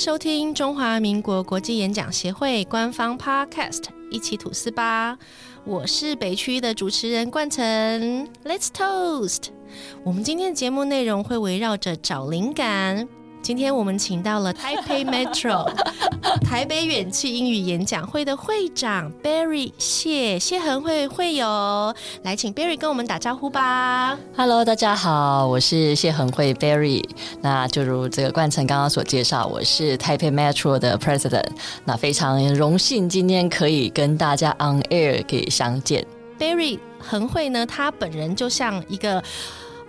收听中华民国国际演讲协会官方 Podcast，一起吐司吧！我是北区的主持人冠城，Let's Toast。我们今天的节目内容会围绕着找灵感。今天我们请到了 Taipei Metro 台北远气英语演讲会的会长 Barry 谢谢恒会会友，来请 Barry 跟我们打招呼吧。Hello，大家好，我是谢恒会 Barry。那就如这个冠城刚刚所介绍，我是 Taipei Metro 的 President。那非常荣幸今天可以跟大家 on air 可以相见。Barry 恒会呢，他本人就像一个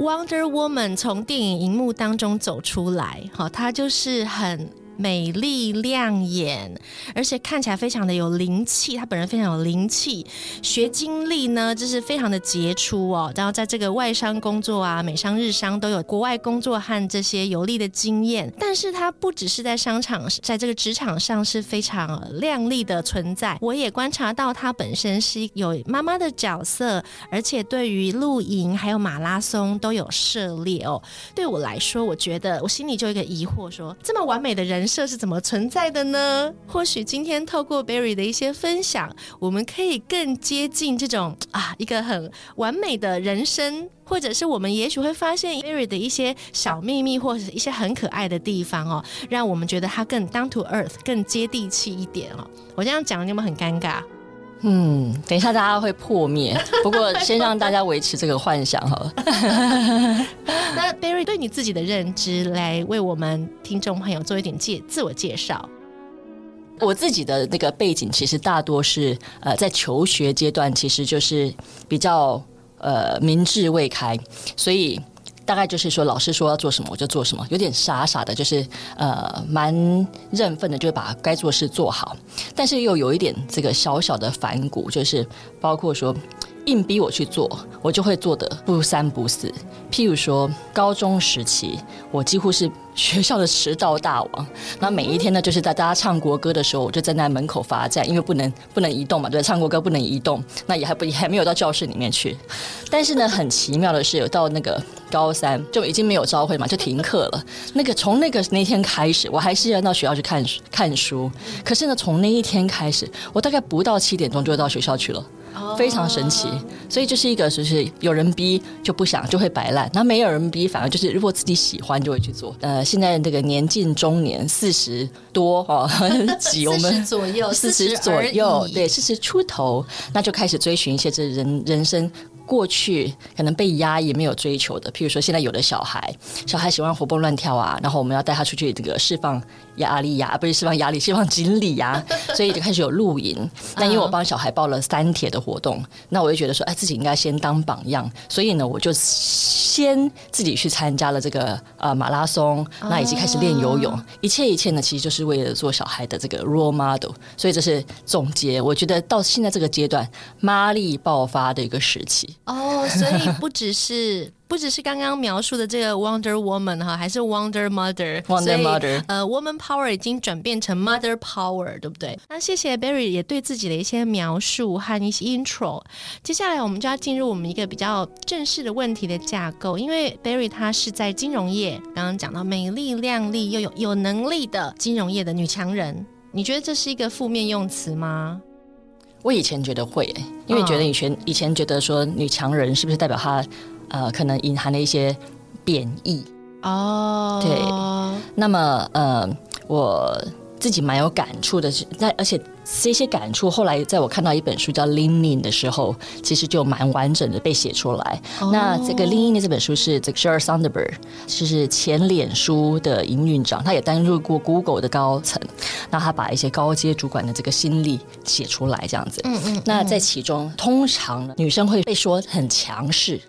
Wonder Woman 从电影荧幕当中走出来，好，她就是很美丽亮眼，而且看起来非常的有灵气。她本人非常有灵气，学经历呢就是非常的杰出哦。然后在这个外商工作啊、美商、日商都有国外工作和这些有利的经验。但是她不只是在商场，在这个职场上是非常亮丽的存在。我也观察到她本身是有妈妈的角色，而且对于露营还有马拉松都有涉猎哦。对我来说，我觉得我心里就有一个疑惑说这么完美的人设是怎么存在的呢？或许今天透过 Barry 的一些分享，我们可以更接近这种啊一个很完美的人生。或者是我们也许会发现 Barry 的一些小秘密，或者是一些很可爱的地方哦，让我们觉得他更 down to earth，更接地气一点哦。我这样讲，你有没有很尴尬？嗯，等一下大家会破灭，不过先让大家维持这个幻想好了。那 Barry 对你自己的认知，来为我们听众朋友做一点介自我介绍。我自己的那个背景其实大多是呃在求学阶段，其实就是比较呃明智未开，所以大概就是说老师说要做什么我就做什么，有点傻傻的，就是呃蛮认份的，就是把该做事做好，但是又有一点这个小小的反骨，就是包括说。硬逼我去做，我就会做的不三不四。譬如说，高中时期，我几乎是学校的迟到大王。那每一天呢，就是在大家唱国歌的时候，我就站在门口罚站，因为不能不能移动嘛，对，唱国歌不能移动，那也还不也还没有到教室里面去。但是呢，很奇妙的是，有到那个高三就已经没有朝会嘛，就停课了。那个从那个那天开始，我还是要到学校去看看书。可是呢，从那一天开始，我大概不到七点钟就到学校去了。非常神奇，所以就是一个就是有人逼就不想就会摆烂，那没有人逼反而就是如果自己喜欢就会去做。呃，现在这个年近中年，四十多哦，几我们左右，四十左右，对，四十出头，那就开始追寻一些这人人生。过去可能被压抑没有追求的，譬如说现在有的小孩，小孩喜欢活蹦乱跳啊，然后我们要带他出去这个释放压力呀，不是释放压力，释放精力呀，所以就开始有露营。那因为我帮小孩报了三铁的活动，那我就觉得说，哎，自己应该先当榜样，所以呢，我就先自己去参加了这个呃马拉松，那以及开始练游泳，一切一切呢，其实就是为了做小孩的这个 role model。所以这是总结，我觉得到现在这个阶段，妈力爆发的一个时期。哦，所以不只是不只是刚刚描述的这个 Wonder Woman 哈，还是 Wonder Mother。Wonder Mother，呃，Woman Power 已经转变成 Mother Power，对不对？那谢谢 Barry 也对自己的一些描述和一些 intro。接下来我们就要进入我们一个比较正式的问题的架构，因为 Barry 她是在金融业，刚刚讲到美丽靓丽又有有能力的金融业的女强人，你觉得这是一个负面用词吗？我以前觉得会、欸，因为觉得以前、以前觉得说女强人是不是代表她呃可能隐含了一些贬义？哦，对。那么呃，我自己蛮有感触的是，但而且这些感触后来在我看到一本书叫《Leaning》的时候，其实就蛮完整的被写出来。哦那这个《Leaning》的这本书是这个 Sheryl Sandberg，就是前脸书的营运长，他也担任过 Google 的高层。那他把一些高阶主管的这个心力写出来，这样子。嗯嗯，那在其中，通常女生会被说很强势，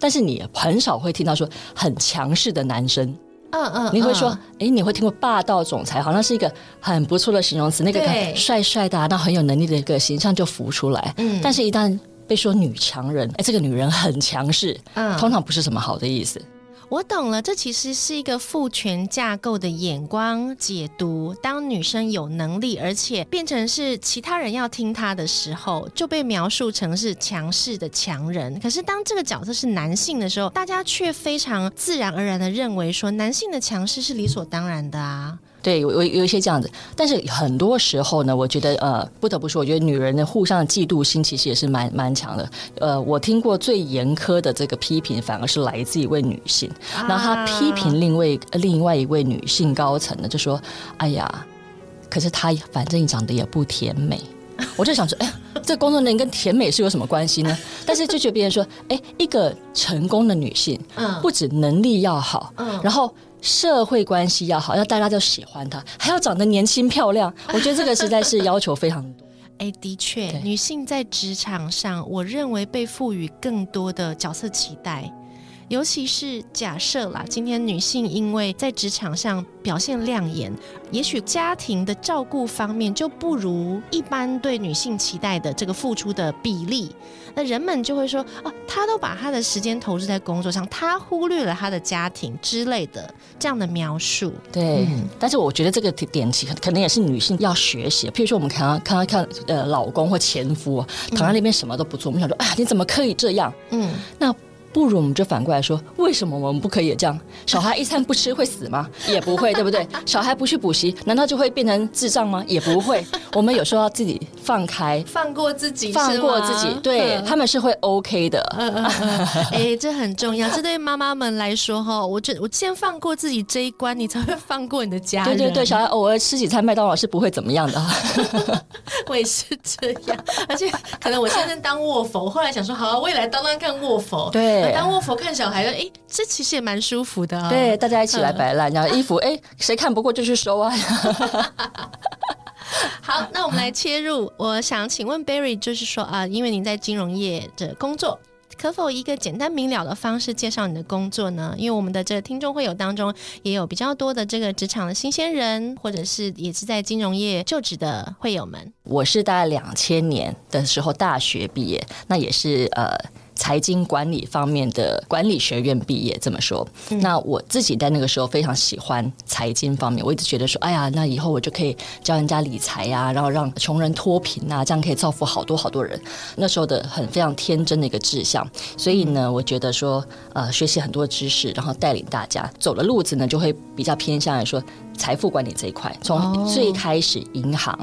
但是你很少会听到说很强势的男生。嗯嗯，你会说嗯，哎、你会听过霸道总裁，好像是一个很不错的形容词，那个帅帅的、啊，那很有能力的一个形象就浮出来。嗯但是，一旦被说女强人，哎，这个女人很强势，嗯通常不是什么好的意思。我懂了，这其实是一个父权架构的眼光解读。当女生有能力，而且变成是其他人要听她的时候，就被描述成是强势的强人。可是当这个角色是男性的时候，大家却非常自然而然的认为说，男性的强势是理所当然的啊。对，有有有一些这样子，但是很多时候呢，我觉得呃，不得不说，我觉得女人的互相的嫉妒心其实也是蛮蛮强的。呃，我听过最严苛的这个批评，反而是来自一位女性，然后她批评另外另外一位女性高层呢，就说：“哎呀，可是她反正长得也不甜美。”我就想说，哎，这工作人员跟甜美是有什么关系呢？但是就觉得别人说，哎，一个成功的女性，嗯，不止能力要好，嗯，然后。社会关系要好，要大家都喜欢她，还要长得年轻漂亮。我觉得这个实在是要求非常多。哎，的确，女性在职场上，我认为被赋予更多的角色期待。尤其是假设啦，今天女性因为在职场上表现亮眼，也许家庭的照顾方面就不如一般对女性期待的这个付出的比例，那人们就会说，哦，她都把她的时间投资在工作上，她忽略了她的家庭之类的这样的描述。对，但是我觉得这个点其实可能也是女性要学习。譬如说，我们看看到看呃，老公或前夫躺在那边什么都不做，我们想说，哎，你怎么可以这样？嗯，那。不如我们就反过来说，为什么我们不可以这样？小孩一餐不吃会死吗？也不会，对不对？小孩不去补习，难道就会变成智障吗？也不会。我们有时候要自己放开，放过自己，放过自己，对他们是会 OK 的。哎，这很重要。这对妈妈们来说，哈，我觉我先放过自己这一关，你才会放过你的家人。对对对，小孩偶尔吃几餐麦当劳是不会怎么样的。我也是这样，而且可能我现在当卧佛，后来想说，好，我也来当当看卧佛。对。当卧佛看小孩，哎，这其实也蛮舒服的。对，大家一起来摆烂，然后衣服，哎，谁看不过就去收啊。好，那我们来切入。我想请问 Barry，就是说啊，因为您在金融业的工作。可否一个简单明了的方式介绍你的工作呢？因为我们的这个听众会友当中也有比较多的这个职场的新鲜人，或者是也是在金融业就职的会友们。我是大概两千年的时候大学毕业，那也是呃。财经管理方面的管理学院毕业，这么说。那我自己在那个时候非常喜欢财经方面，我一直觉得说，哎呀，那以后我就可以教人家理财呀，然后让穷人脱贫啊，这样可以造福好多好多人。那时候的很非常天真的一个志向，所以呢，我觉得说，呃，学习很多知识，然后带领大家走的路子呢，就会比较偏向于说。财富管理这一块，从最开始银行，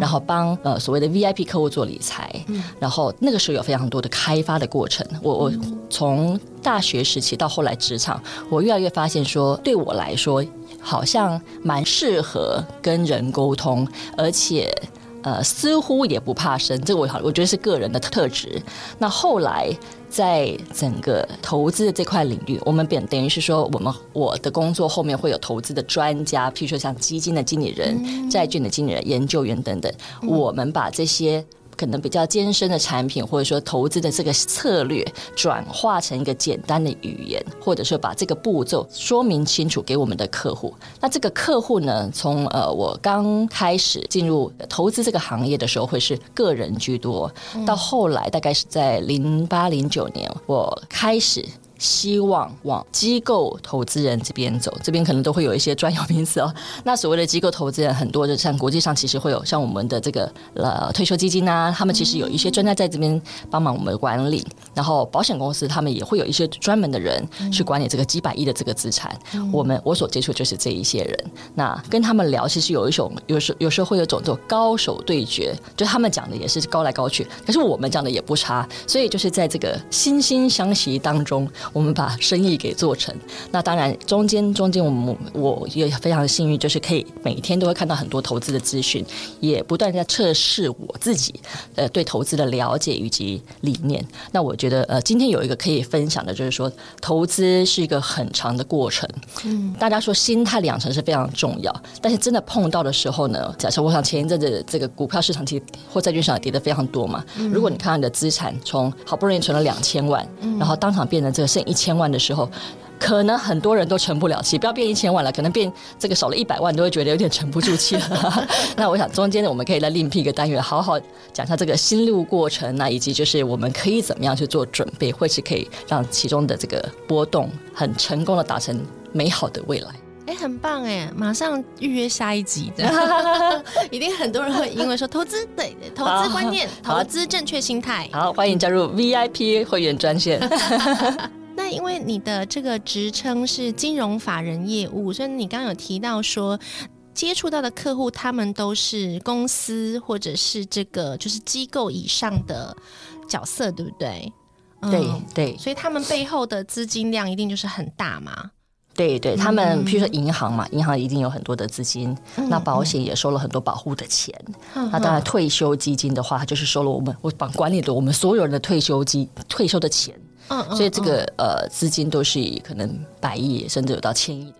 然后帮呃所谓的 VIP 客户做理财，然后那个时候有非常多的开发的过程。我我从大学时期到后来职场，我越来越发现说，对我来说好像蛮适合跟人沟通，而且。呃，似乎也不怕生，这个我好，我觉得是个人的特质。那后来在整个投资的这块领域，我们等等于是说，我们我的工作后面会有投资的专家，譬如说像基金的经理人、债券的经理人、研究员等等，我们把这些。可能比较艰深的产品，或者说投资的这个策略，转化成一个简单的语言，或者说把这个步骤说明清楚给我们的客户。那这个客户呢，从呃我刚开始进入投资这个行业的时候，会是个人居多，到后来大概是在零八零九年，我开始。希望往机构投资人这边走，这边可能都会有一些专有名词哦。那所谓的机构投资人，很多就像国际上其实会有像我们的这个呃退休基金啊，他们其实有一些专家在这边帮忙我们管理。然后保险公司他们也会有一些专门的人去管理这个几百亿的这个资产。我们我所接触就是这一些人。那跟他们聊，其实有一种有时有时候会有种这种高手对决，就他们讲的也是高来高去，可是我们讲的也不差。所以就是在这个惺惺相惜当中。我们把生意给做成，那当然中间中间我们我也非常的幸运，就是可以每天都会看到很多投资的资讯，也不断在测试我自己呃对投资的了解以及理念。那我觉得呃今天有一个可以分享的，就是说投资是一个很长的过程。嗯，大家说心态养成是非常重要，但是真的碰到的时候呢，假设我想前一阵子这个股票市场其实或债券市场跌的非常多嘛，如果你看到你的资产从好不容易存了两千万，然后当场变成这个剩。一千万的时候，可能很多人都沉不了气。不要变一千万了，可能变这个少了一百万，都会觉得有点沉不住气了。那我想中间呢，我们可以来另辟一个单元，好好讲一下这个心路过程，那以及就是我们可以怎么样去做准备，或是可以让其中的这个波动很成功的达成美好的未来。哎，很棒哎！马上预约下一集的，一定很多人会因为说投资对投资观念、投资正确心态。好，欢迎加入 VIP 会员专线。那因为你的这个职称是金融法人业务，所以你刚刚有提到说，接触到的客户，他们都是公司或者是这个就是机构以上的角色，对不对？对对，所以他们背后的资金量一定就是很大嘛。对对，他们譬如说银行嘛，银行一定有很多的资金，那保险也收了很多保护的钱。那当然，退休基金的话，就是收了我们我管管理的我们所有人的退休金退休的钱。嗯，所以这个呃资金都是以可能百亿甚至有到千亿的。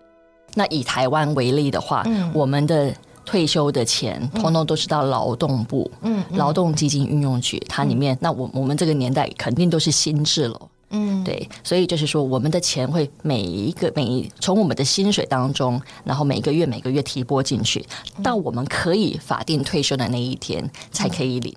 那以台湾为例的话，我们的退休的钱通通都是到劳动部，嗯，劳动基金运用局，它里面那我我们这个年代肯定都是新制了。嗯，对，所以就是说，我们的钱会每一个每一从我们的薪水当中，然后每个月每个月提拨进去，到我们可以法定退休的那一天才可以领。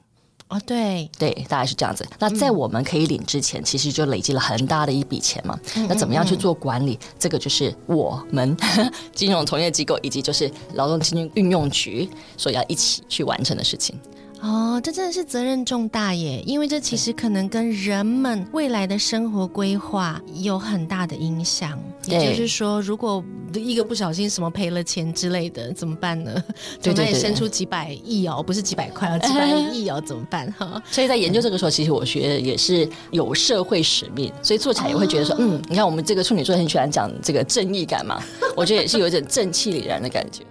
哦，对对，大概是这样子。那在我们可以领之前，其实就累积了很大的一笔钱嘛。那怎么样去做管理？这个就是我们 金融从业机构以及就是劳动基金运用局所要一起去完成的事情。哦，这真的是责任重大耶！因为这其实可能跟人们未来的生活规划有很大的影响。也就是说，如果一个不小心什么赔了钱之类的，怎么办呢？从那里生出几百亿哦，不是几百块哦，几百亿哦，怎么办？哈！所以在研究这个时候，其实我觉得也是有社会使命，所以做起来也会觉得说，嗯，你看我们这个处女座很喜欢讲这个正义感嘛，我觉得也是有一种正气凛然的感觉。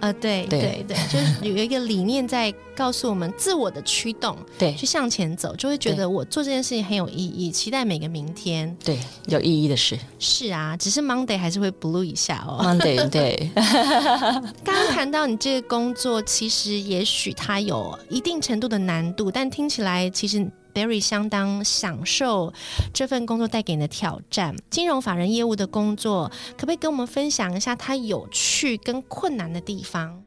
呃，对对对，就是有一个理念在告诉我们自我的驱动，对，去向前走，就会觉得我做这件事情很有意义，期待每个明天，对，有意义的事。是啊，只是 Monday 还是会 blue 一下哦。Monday 对。刚刚谈到你这个工作，其实也许它有一定程度的难度，但听起来其实。Barry 相当享受这份工作带给你的挑战。金融法人业务的工作，可不可以跟我们分享一下它有趣跟困难的地方？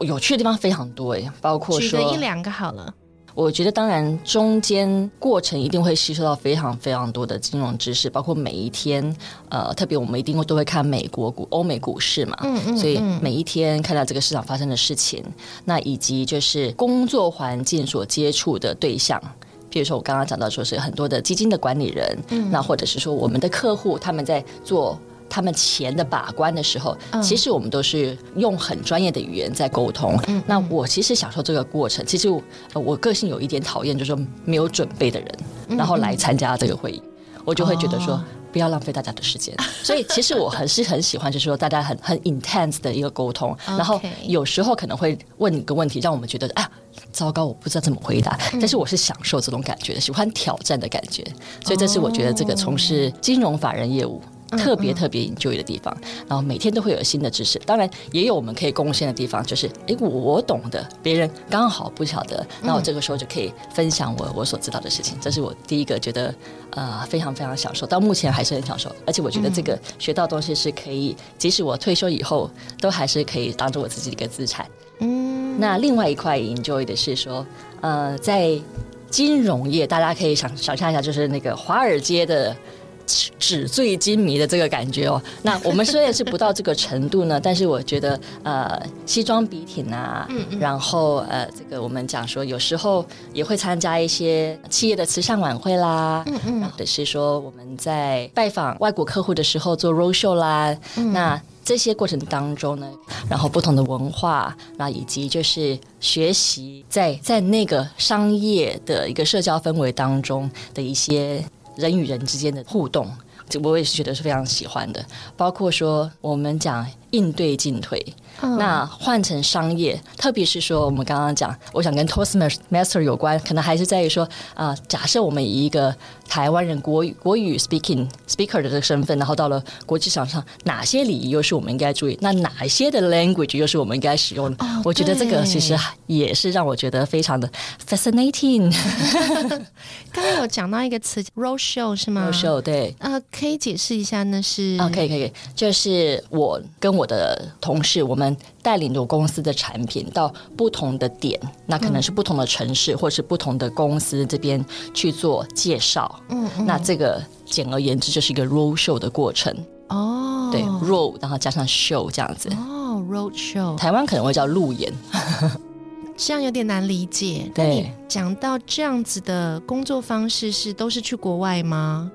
有趣的地方非常多诶，包括举个一两个好了。我觉得当然中间过程一定会吸收到非常非常多的金融知识，包括每一天，呃，特别我们一定会都会看美国股、欧美股市嘛，嗯嗯，所以每一天看到这个市场发生的事情，那以及就是工作环境所接触的对象。比如说，我刚刚讲到说是很多的基金的管理人，那或者是说我们的客户他们在做他们钱的把关的时候，其实我们都是用很专业的语言在沟通。那我其实享受这个过程。其实我个性有一点讨厌，就是说没有准备的人，然后来参加这个会议，我就会觉得说。不要浪费大家的时间，所以其实我很是很喜欢，就是说大家很很 intense 的一个沟通，然后有时候可能会问一个问题，让我们觉得啊糟糕，我不知道怎么回答，但是我是享受这种感觉的，喜欢挑战的感觉，所以这是我觉得这个从事金融法人业务。特别特别 enjoy 的地方，然后每天都会有新的知识，当然也有我们可以贡献的地方，就是哎，我懂的，别人刚好不晓得，那我这个时候就可以分享我我所知道的事情，这是我第一个觉得呃非常非常享受，到目前还是很享受，而且我觉得这个学到东西是可以，即使我退休以后，都还是可以当做我自己的一个资产。嗯，那另外一块 enjoy 的是说，呃，在金融业，大家可以想想象一下，就是那个华尔街的。纸醉金迷的这个感觉哦，那我们虽然是不到这个程度呢，但是我觉得呃，西装笔挺啊，嗯嗯然后呃，这个我们讲说有时候也会参加一些企业的慈善晚会啦，嗯嗯，或者是说我们在拜访外国客户的时候做 road show 啦，那这些过程当中呢，然后不同的文化，那以及就是学习在在那个商业的一个社交氛围当中的一些。人与人之间的互动，这我也是觉得是非常喜欢的。包括说，我们讲应对进退。那换成商业，特别是说我们刚刚讲，我想跟 Toastmaster 有关，可能还是在于说啊，假设我们以一个台湾人国语国语 speaking speaker 的这个身份，然后到了国际场上，哪些礼仪又是我们应该注意？那哪一些的 language 又是我们应该使用？我觉得这个其实也是让我觉得非常的 fascinating。刚刚有讲到一个词 road show 是吗？road show 对，呃，可以解释一下那是啊，可以可以，就是我跟我的同事我们。带领着公司的产品到不同的点，那可能是不同的城市，或是不同的公司这边去做介绍。嗯，那这个简而言之就是一个 road show 的过程。哦，对，road 然后加上 show 这样子。哦，road show，台湾可能会叫路演，这样有点难理解。对，讲到这样子的工作方式是都是去国外吗？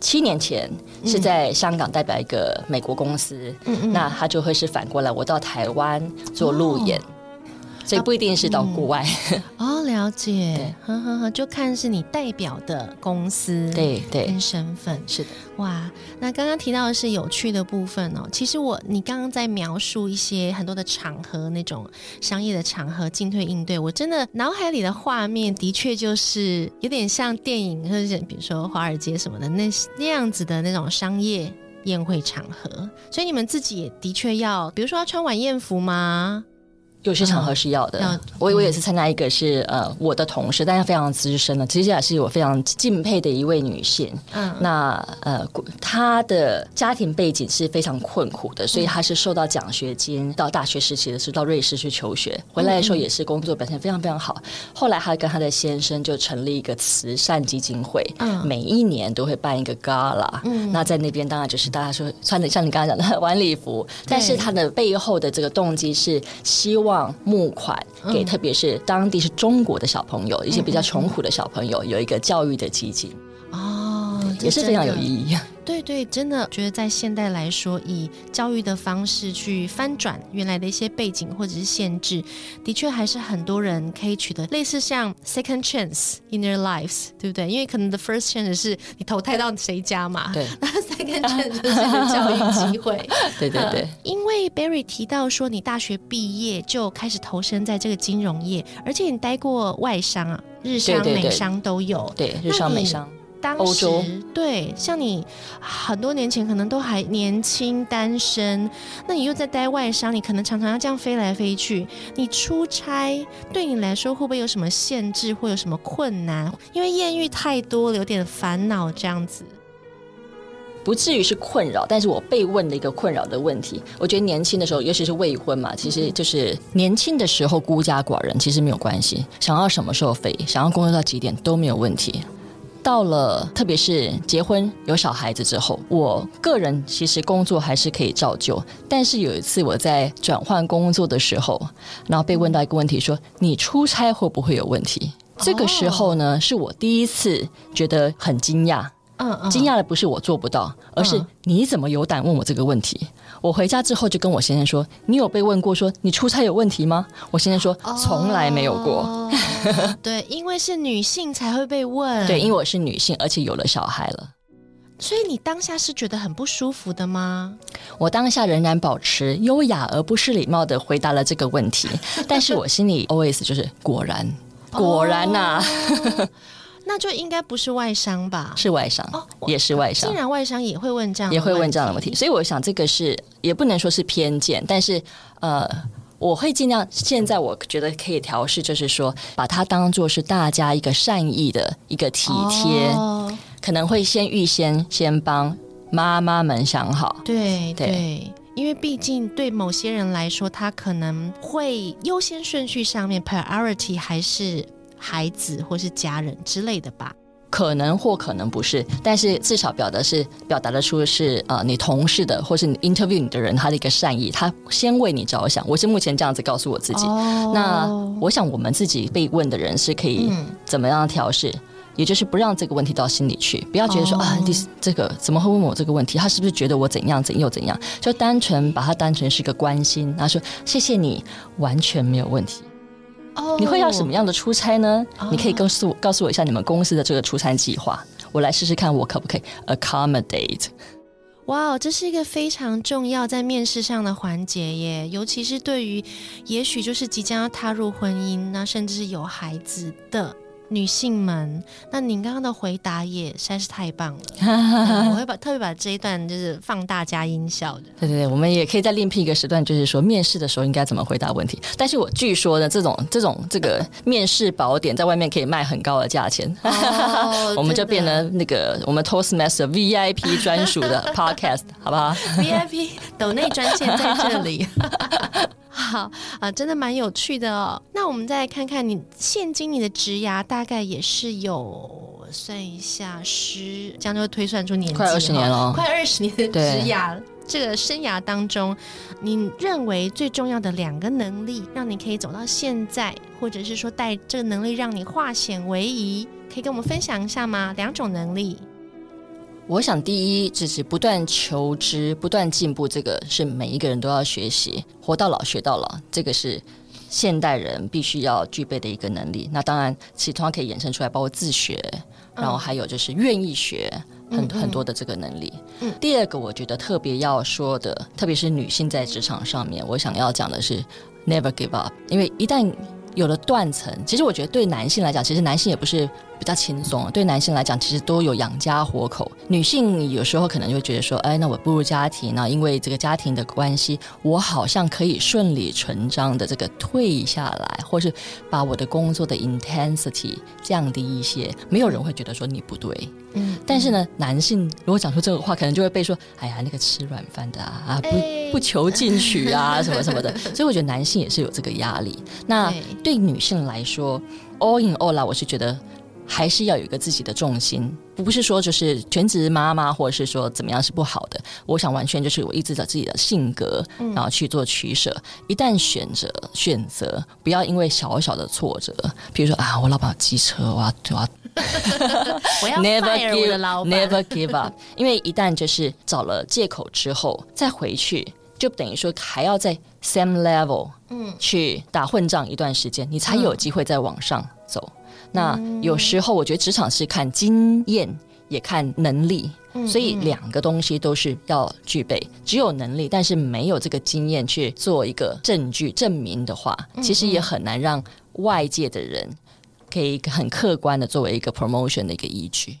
七年前是在香港代表一个美国公司，那他就会是反过来，我到台湾做路演。所以不一定是到国外。哦，了解，呵呵呵，就看是你代表的公司，对对，跟身份。是的，哇，那刚刚提到的是有趣的部分哦。其实我你刚刚在描述一些很多的场合，那种商业的场合进退应对，我真的脑海里的画面的确就是有点像电影，或者比如说华尔街什么的那那样子的那种商业宴会场合。所以你们自己也的确要，比如说要穿晚宴服吗？有些场合是要的，我我也是参加一个是呃我的同事，但是非常资深的，其实也是我非常敬佩的一位女性。嗯，那呃她的家庭背景是非常困苦的，所以她是受到奖学金，到大学时期的时候到瑞士去求学，回来的时候也是工作表现非常非常好。后来她跟她的先生就成立一个慈善基金会，嗯，每一年都会办一个 gala，嗯，那在那边当然就是大家说穿的像你刚刚讲的 晚礼服，但是她的背后的这个动机是希望。募款给，特别是当地是中国的小朋友，一些比较穷苦的小朋友，有一个教育的基金。哦，也是非常有意义。对对，真的觉得在现代来说，以教育的方式去翻转原来的一些背景或者是限制，的确还是很多人可以取得类似像 second chance in their lives，对不对？因为可能 the first chance 是你投胎到谁家嘛，对，那 second chance 就是教育机会。对对对。因为 Barry 提到说，你大学毕业就开始投身在这个金融业，而且你待过外商啊，日商、美商都有。对，日商、美商。当时对，像你很多年前可能都还年轻单身，那你又在待外商，你可能常常要这样飞来飞去。你出差对你来说会不会有什么限制，会有什么困难？因为艳遇太多了，有点烦恼这样子。不至于是困扰，但是我被问的一个困扰的问题，我觉得年轻的时候，尤其是未婚嘛，其实就是年轻的时候孤家寡人，其实没有关系，想要什么时候飞，想要工作到几点都没有问题。到了，特别是结婚有小孩子之后，我个人其实工作还是可以照旧。但是有一次我在转换工作的时候，然后被问到一个问题，说你出差会不会有问题？这个时候呢，是我第一次觉得很惊讶。嗯嗯，惊讶的不是我做不到，而是你怎么有胆问我这个问题？我回家之后就跟我先生说：“你有被问过说你出差有问题吗？”我先生说：“从来没有过。”对，因为是女性才会被问。对，因为我是女性，而且有了小孩了。所以你当下是觉得很不舒服的吗？我当下仍然保持优雅而不失礼貌的回答了这个问题，但是我心里 always 就是果然，果然呐。那就应该不是外伤吧？是外商，也是外伤。竟然外伤也会问这样，也会问这样的问题，所以我想这个是也不能说是偏见，但是呃，我会尽量。现在我觉得可以调试，就是说把它当做是大家一个善意的一个体贴，可能会先预先先帮妈妈们想好。对对，因为毕竟对某些人来说，他可能会优先顺序上面 priority 还是。孩子或是家人之类的吧，可能或可能不是，但是至少表达是表达的出是呃你同事的或是你 interview 你的人他的一个善意，他先为你着想。我是目前这样子告诉我自己。那我想我们自己被问的人是可以怎么样调试，也就是不让这个问题到心里去，不要觉得说啊，第这个怎么会问我这个问题？他是不是觉得我怎样怎又怎样？就单纯把它当成是个关心，然后说谢谢你，完全没有问题。你会要什么样的出差呢？你可以告诉我告诉我一下你们公司的这个出差计划，我来试试看我可不可以 accommodate。哇，这是一个非常重要在面试上的环节耶，尤其是对于也许就是即将要踏入婚姻，那甚至是有孩子的。女性们，那您刚刚的回答也实在是太棒了，我会把特别把这一段就是放大加音效的。对对对，我们也可以再另辟一个时段，就是说面试的时候应该怎么回答问题。但是我据说呢，这种这种这个面试宝典在外面可以卖很高的价钱，我们就变成那个我们 Toastmaster VIP 专属的 Podcast，好不好？VIP 抖内专线在这里。好啊，真的蛮有趣的哦。那我们再来看看你现今你的职涯，大概也是有算一下十，这样就会推算出年纪，快二十年了，快二十年的职涯。这个生涯当中，你认为最重要的两个能力，让你可以走到现在，或者是说带这个能力让你化险为夷，可以跟我们分享一下吗？两种能力。我想第一就是不断求知、不断进步，这个是每一个人都要学习，活到老学到老，这个是现代人必须要具备的一个能力。那当然，其他可以衍生出来，包括自学，然后还有就是愿意学。很很多的这个能力。嗯，第二个我觉得特别要说的，特别是女性在职场上面，我想要讲的是 never give up，因为一旦有了断层，其实我觉得对男性来讲，其实男性也不是。比较轻松，对男性来讲，其实都有养家活口。女性有时候可能就会觉得说，哎，那我步入家庭，呢因为这个家庭的关系，我好像可以顺理成章的这个退下来，或是把我的工作的 intensity 降低一些。没有人会觉得说你不对，嗯。但是呢，男性如果讲出这个话，可能就会被说，哎呀，那个吃软饭的啊，不不求进取啊，什么什么的。所以我觉得男性也是有这个压力。那对女性来说，all in all 啦，我是觉得。还是要有一个自己的重心，不是说就是全职妈妈，或者是说怎么样是不好的。我想完全就是我一直找自己的性格，然后去做取舍。一旦选择选择，不要因为小小的挫折，比如说啊，我老板机车，我要我要，我要 never give never give up。因为一旦就是找了借口之后再回去，就等于说还要在 same level，嗯，去打混战一段时间，你才有机会再往上走。那有时候我觉得职场是看经验，也看能力，所以两个东西都是要具备。只有能力，但是没有这个经验去做一个证据证明的话，其实也很难让外界的人可以很客观的作为一个 promotion 的一个依据。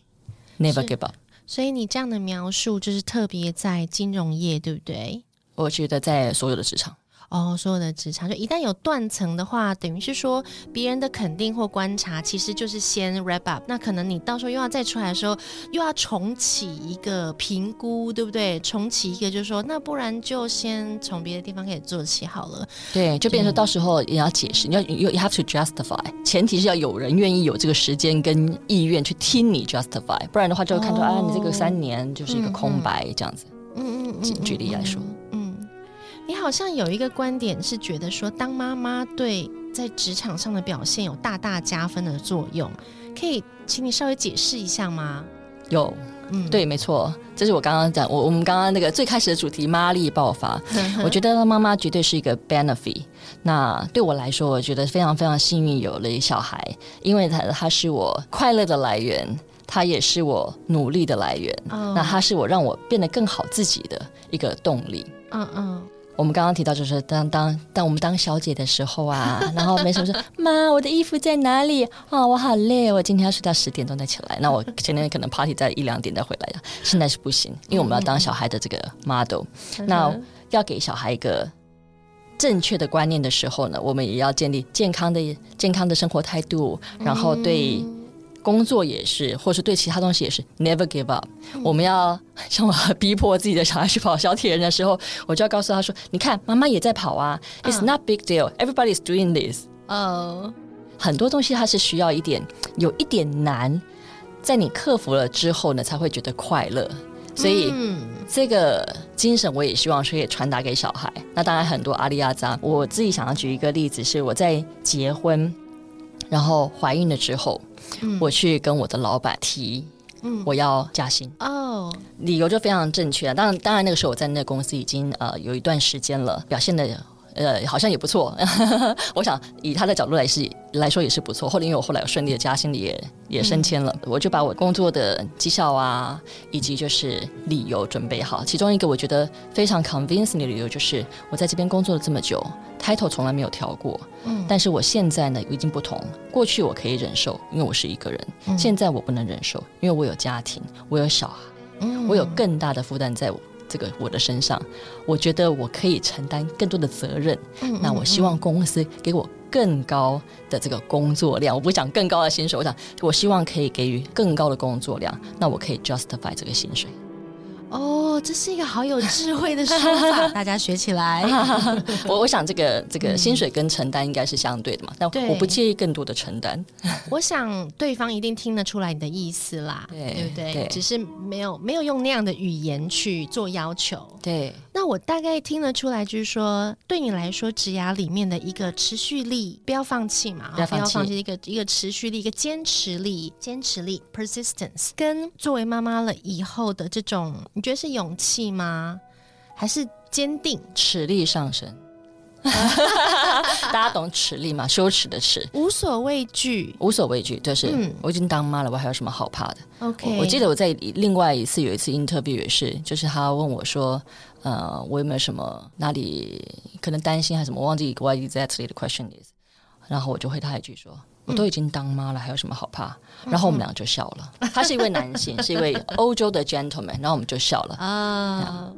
Never give up。所以你这样的描述就是特别在金融业，对不对？我觉得在所有的职场。哦，所有的职场就一旦有断层的话，等于是说别人的肯定或观察，其实就是先 wrap up。那可能你到时候又要再出来的时候，又要重启一个评估，对不对？重启一个就是说，那不然就先从别的地方开始做起好了。对，就变成到时候也要解释，你要 you have to justify，前提是要有人愿意有这个时间跟意愿去听你 justify，不然的话就会看出啊，你这个三年就是一个空白这样子。嗯嗯嗯。举例来说。你好像有一个观点是觉得说，当妈妈对在职场上的表现有大大加分的作用，可以请你稍微解释一下吗？有，嗯，对，没错，这是我刚刚讲，我我们刚刚那个最开始的主题，妈力爆发。我觉得妈妈绝对是一个 benefit。那对我来说，我觉得非常非常幸运有了一小孩，因为他他是我快乐的来源，他也是我努力的来源。那他是我让我变得更好自己的一个动力。嗯嗯。我们刚刚提到，就是当当当我们当小姐的时候啊，然后没什么说，妈，我的衣服在哪里啊？我好累，我今天要睡到十点钟再起来。那我今天可能 party 在一两点再回来呀。现在是不行，因为我们要当小孩的这个 model。那要给小孩一个正确的观念的时候呢，我们也要建立健康的健康的生活态度，然后对。工作也是，或是对其他东西也是，never give up。我们要像我逼迫自己的小孩去跑小铁人的时候，我就要告诉他说：“你看，妈妈也在跑啊，It's not big deal. Everybody is doing this。”哦，很多东西它是需要一点，有一点难，在你克服了之后呢，才会觉得快乐。所以这个精神我也希望可以传达给小孩。那当然，很多阿里亚扎，我自己想要举一个例子，是我在结婚，然后怀孕了之后。我去跟我的老板提，我要加薪哦，理由就非常正确啊。当然，当然那个时候我在那个公司已经呃有一段时间了，表现的。呃，好像也不错。我想以他的角度来是来说也是不错。后来因为我后来有顺利的加薪，也也升迁了，我就把我工作的绩效啊，以及就是理由准备好。其中一个我觉得非常 convincing 的理由就是，我在这边工作了这么久，title 从来没有调过。嗯。但是我现在呢已经不同，过去我可以忍受，因为我是一个人。现在我不能忍受，因为我有家庭，我有小孩，我有更大的负担在我。这个我的身上，我觉得我可以承担更多的责任。那我希望公司给我更高的这个工作量。我不讲更高的薪水，我想我希望可以给予更高的工作量。那我可以 justify 这个薪水。哦，哦，这是一个好有智慧的说法，大家学起来。我我想这个这个薪水跟承担应该是相对的嘛，但我不介意更多的承担。我想对方一定听得出来你的意思啦，对不对？只是没有没有用那样的语言去做要求。对，那我大概听得出来，就是说对你来说，职涯里面的一个持续力，不要放弃嘛，不要放弃一个一个持续力，一个坚持力，坚持力 （persistence） 跟作为妈妈了以后的这种，你觉得是勇气吗？还是坚定？齿力上升。大家懂耻力吗？羞耻的耻，无所畏惧，无所畏惧，就是我已经当妈了，我还有什么好怕的？OK，我记得我在另外一次有一次 interview 也是，就是他问我说，呃，我有没有什么哪里可能担心还是什么？我忘记 what exactly the question is，然后我就回他一句说，我都已经当妈了，还有什么好怕？然后我们俩就笑了。他是一位男性，是一位欧洲的 gentleman，然后我们就笑了啊。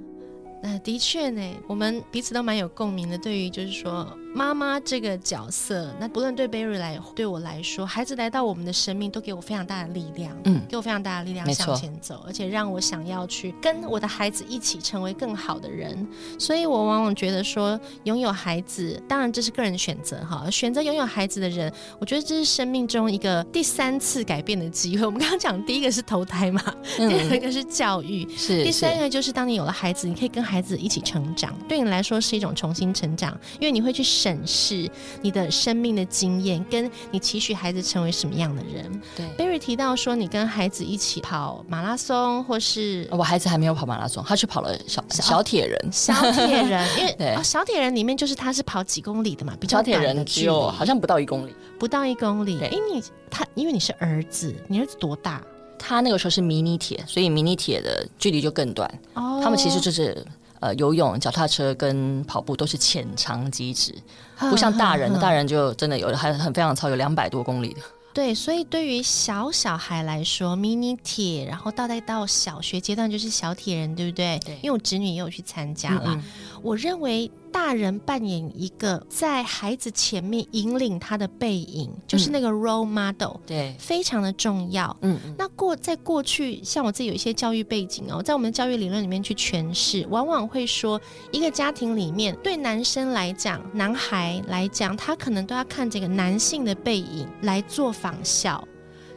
那的确呢，我们彼此都蛮有共鸣的。对于就是说。妈妈这个角色，那不论对 Berry 来，对我来说，孩子来到我们的生命，都给我非常大的力量，嗯，给我非常大的力量向前走，而且让我想要去跟我的孩子一起成为更好的人。所以我往往觉得说，拥有孩子，当然这是个人选择哈。选择拥有孩子的人，我觉得这是生命中一个第三次改变的机会。我们刚刚讲第一个是投胎嘛，第二个是教育，是第三个就是当你有了孩子，你可以跟孩子一起成长，对你来说是一种重新成长，因为你会去。审视你的生命的经验，跟你期许孩子成为什么样的人？对，Berry 提到说，你跟孩子一起跑马拉松，或是我孩子还没有跑马拉松，他去跑了小小铁人，小铁人，因为哦小铁人里面就是他是跑几公里的嘛，比较小铁人只有好像不到一公里，不到一公里。哎，你他因为你是儿子，你儿子多大？他那个时候是迷你铁，所以迷你铁的距离就更短。哦，他们其实就是。呃，游泳、脚踏车跟跑步都是浅尝即止，不像大人，大人就真的有还很非常超，有两百多公里的。对，所以对于小小孩来说，迷你铁，然后到再到小学阶段就是小铁人，对不对？对，因为我侄女也有去参加了。我认为大人扮演一个在孩子前面引领他的背影，就是那个 role model，对，非常的重要。嗯，那过在过去，像我自己有一些教育背景哦，在我们的教育理论里面去诠释，往往会说，一个家庭里面对男生来讲，男孩来讲，他可能都要看这个男性的背影来做仿效，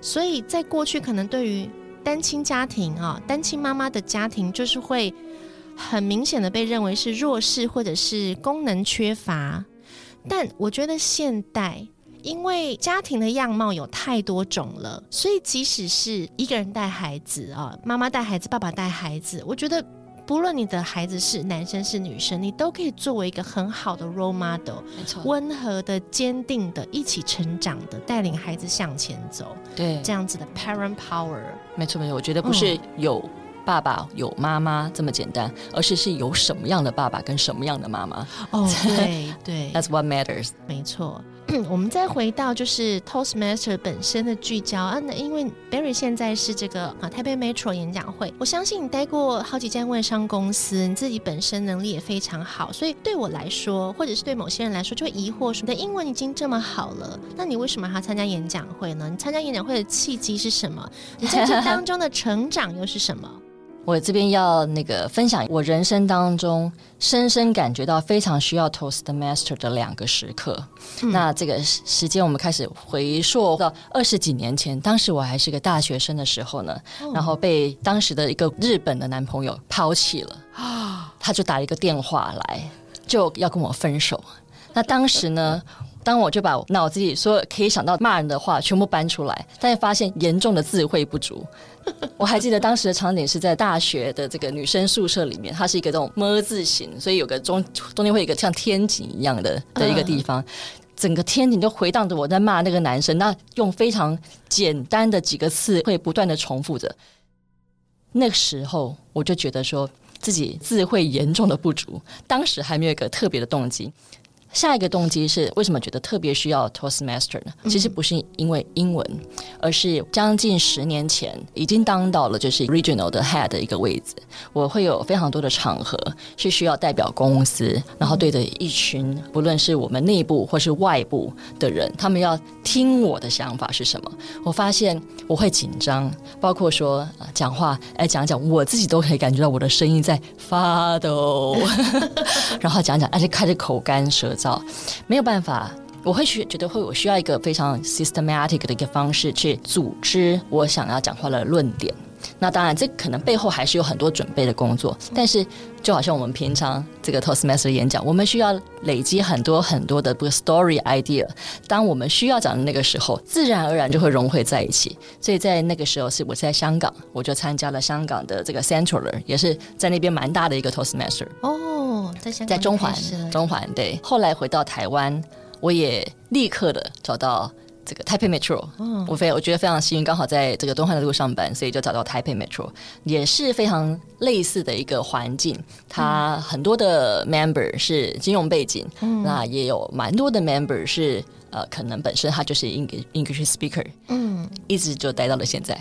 所以在过去可能对于单亲家庭啊，单亲妈妈的家庭，就是会。很明显的被认为是弱势或者是功能缺乏，但我觉得现代因为家庭的样貌有太多种了，所以即使是一个人带孩子啊，妈妈带孩子，爸爸带孩子，我觉得不论你的孩子是男生是女生，你都可以作为一个很好的 role model，没错，温和的、坚定的、一起成长的，带领孩子向前走，对，这样子的 parent power，没错没错，我觉得不是有。爸爸有妈妈这么简单，而是是有什么样的爸爸跟什么样的妈妈。哦，对对，That's what matters。没错。我们再回到就是 Toastmaster 本身的聚焦啊，那因为 Barry 现在是这个啊台北 Metro 演讲会，我相信你待过好几家外商公司，你自己本身能力也非常好，所以对我来说，或者是对某些人来说，就会疑惑说，你的英文已经这么好了，那你为什么还要参加演讲会呢？你参加演讲会的契机是什么？你在这当中的成长又是什么？我这边要那个分享我人生当中深深感觉到非常需要 Toastmaster 的两个时刻。那这个时间我们开始回溯到二十几年前，当时我还是个大学生的时候呢，然后被当时的一个日本的男朋友抛弃了啊，他就打了一个电话来，就要跟我分手。那当时呢？当我就把脑子里说可以想到骂人的话全部搬出来，但是发现严重的智慧不足。我还记得当时的场景是在大学的这个女生宿舍里面，它是一个这种么字形，所以有个中中间会有一个像天井一样的的一个地方，整个天井就回荡着我在骂那个男生，那用非常简单的几个字会不断的重复着。那个时候我就觉得说自己智慧严重的不足，当时还没有一个特别的动机。下一个动机是为什么觉得特别需要 Toastmaster 呢？其实不是因为英文，而是将近十年前已经当到了就是 Regional 的 Head 的一个位置，我会有非常多的场合是需要代表公司，然后对着一群不论是我们内部或是外部的人，他们要听我的想法是什么。我发现我会紧张，包括说讲话，哎，讲讲，我自己都可以感觉到我的声音在发抖，然后讲讲，而且开始口干舌燥。到没有办法，我会觉觉得会我需要一个非常 systematic 的一个方式去组织我想要讲话的论点。那当然，这可能背后还是有很多准备的工作。但是，就好像我们平常这个 Toastmaster 演讲，我们需要累积很多很多的个 story idea。当我们需要讲的那个时候，自然而然就会融汇在一起。所以在那个时候，是我在香港，我就参加了香港的这个 Central，也是在那边蛮大的一个 Toastmaster。哦，在香在中环，中环对。后来回到台湾，我也立刻的找到。这个 Taipei Metro，我非我觉得非常幸运，刚好在这个东汉的路上班，所以就找到 Taipei Metro，也是非常类似的一个环境。它很多的 member 是金融背景，那也有蛮多的 member 是呃，可能本身他就是 English English speaker，嗯，一直就待到了现在。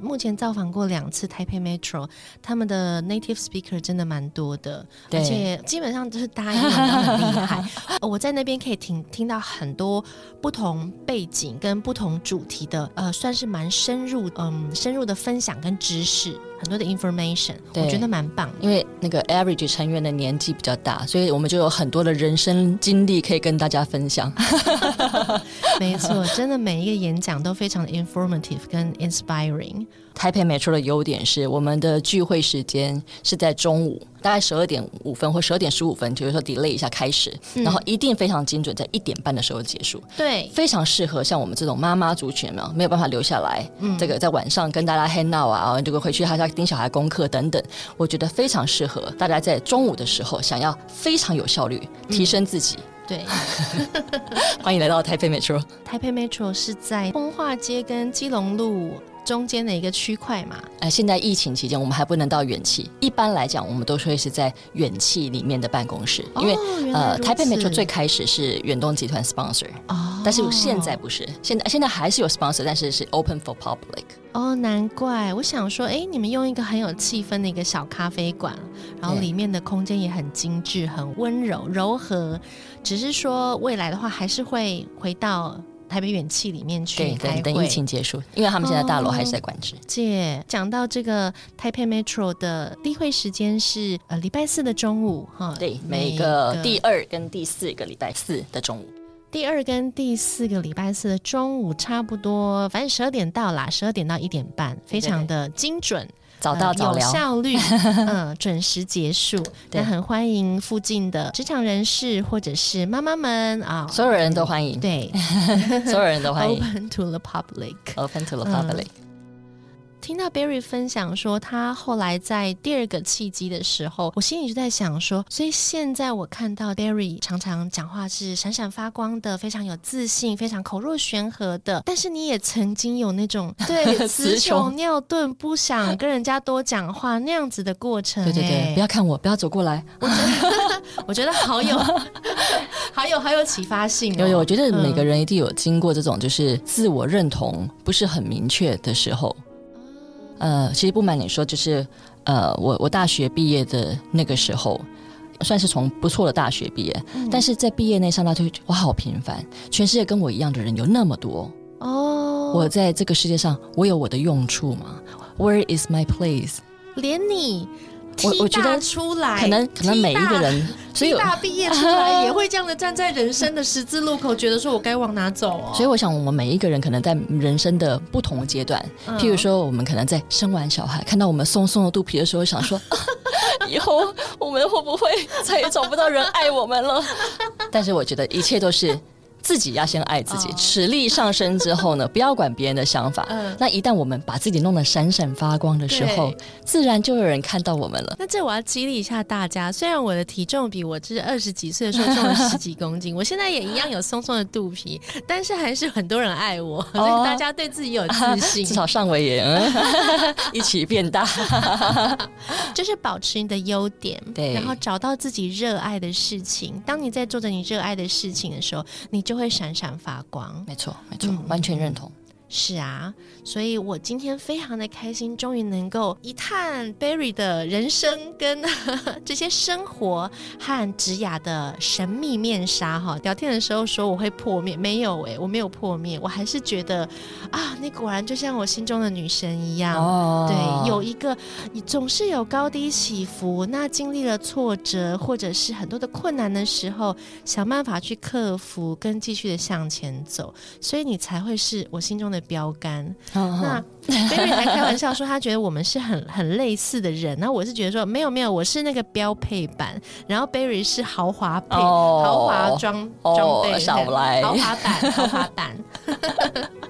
目前造访过两次台北 Metro，他们的 native speaker 真的蛮多的，而且基本上都是答应都很厉害。我在那边可以听听到很多不同背景跟不同主题的，呃，算是蛮深入，嗯，深入的分享跟知识。很多的 information，我觉得蛮棒。因为那个 average 成员的年纪比较大，所以我们就有很多的人生经历可以跟大家分享。没错，真的每一个演讲都非常的 informative 跟 inspiring。台北 Metro 的优点是，我们的聚会时间是在中午，大概十二点五分或十二点十五分，就是说 delay 一下开始，然后一定非常精准，在一点半的时候结束。对，非常适合像我们这种妈妈族群呢，没有办法留下来，这个在晚上跟大家 hang out 啊，这个回去还要盯小孩功课等等，我觉得非常适合大家在中午的时候想要非常有效率提升自己。对，欢迎来到台北 Metro。台北 Metro 是在通化街跟基隆路。中间的一个区块嘛，哎，现在疫情期间我们还不能到远期。一般来讲，我们都会是在远期里面的办公室，因为呃，台北 Metro 最开始是远东集团 sponsor，哦，但是现在不是，现在现在还是有 sponsor，但是是 open for public。哦，难怪，我想说，哎，你们用一个很有气氛的一个小咖啡馆，然后里面的空间也很精致、很温柔、柔和，只是说未来的话还是会回到。台北远气里面去等等疫情结束，因为他们现在大楼还是在管制。姐讲到这个台北 Metro 的例会时间是呃礼拜四的中午哈，对，每个第二跟第四个礼拜四的中午，第二跟第四个礼拜四的中午差不多，反正十二点到啦，十二点到一点半，非常的精准。早到早有效率，嗯，准时结束。那很欢迎附近的职场人士或者是妈妈们啊，所有人都欢迎。对，所有人都欢迎。Open to the public. Open to the public. 听到 Barry 分享说，他后来在第二个契机的时候，我心里就在想说，所以现在我看到 Barry 常常讲话是闪闪发光的，非常有自信，非常口若悬河的。但是你也曾经有那种 对词穷尿遁，不想跟人家多讲话那样子的过程。对对对，不要看我，不要走过来。我觉得 我觉得好有好有好有启发性。有有，我觉得每个人一定有经过这种就是自我认同不是很明确的时候。呃，其实不瞒你说，就是呃，我我大学毕业的那个时候，算是从不错的大学毕业，但是在毕业那刹那，就我好平凡，全世界跟我一样的人有那么多哦，我在这个世界上，我有我的用处吗？Where is my place？连你。我我觉得出来，可能可能每一个人，所以大毕业出来也会这样的站在人生的十字路口，觉得说我该往哪走哦。所以我想，我们每一个人可能在人生的不同阶段，譬如说，我们可能在生完小孩，看到我们松松的肚皮的时候，想说，以后我们会不会再也找不到人爱我们了？但是我觉得一切都是自己要先爱自己，哦实力上升之后呢，不要管别人的想法。嗯那一旦我们把自己弄得闪闪发光的时候，自然就有人看到我们了。那这我要激励一下大家，虽然我的体重比我这二十几岁的时候重了 十几公斤，我现在也一样有松松的肚皮，但是还是很多人爱我，所以大家对自己有自信，至少上围也嗯一起变大。就是保持你的优点，对然后找到自己热爱的事情。当你在做着你热爱的事情的时候，你就会闪闪发光。没错，没错，嗯完全认同。是啊，所以我今天非常的开心，终于能够一探 Barry 的人生跟 这些生活和职雅的神秘面纱哈。聊天的时候说我会破灭，没有诶，我没有破灭，我还是觉得啊，你果然就像我心中的女神一样。哦对，有一个你总是有高低起伏，那经历了挫折或者是很多的困难的时候，想办法去克服，跟继续的向前走，所以你才会是我心中的标杆。那 Barry 还开玩笑说，他觉得我们是很 很类似的人，那我是觉得说没有没有，我是那个标配版，然后 Barry 是豪华配、哦豪华装哦装备，少来豪华版豪华版。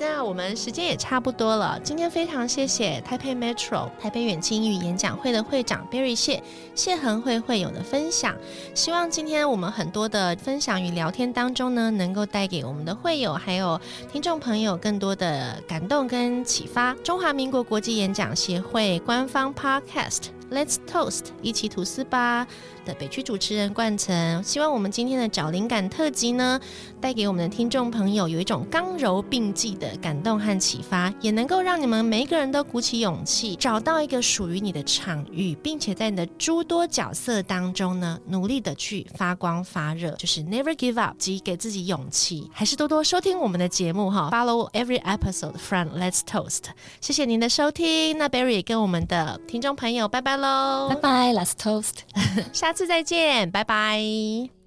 那我们时间也差不多了，今天非常谢谢台北 Metro 台北远亲语演讲会的会长 Barry 谢谢恒会会友的分享。希望今天我们很多的分享与聊天当中呢，能够带给我们的会友还有听众朋友更多的感动跟启发。中华民国国际演讲协会官方 Podcast。Let's Toast，一起吐司吧。的北区主持人冠城，希望我们今天的找灵感特辑呢，带给我们的听众朋友有一种刚柔并济的感动和启发，也能够让你们每一个人都鼓起勇气，找到一个属于你的场域，并且在你的诸多角色当中呢，努力的去发光发热，就是 never give up，及给自己勇气，还是多多收听我们的节目哈，follow every episode from Let's Toast。谢谢您的收听，那 Barry 也跟我们的听众朋友拜拜喽，拜拜，Last Toast。下次再见，拜拜。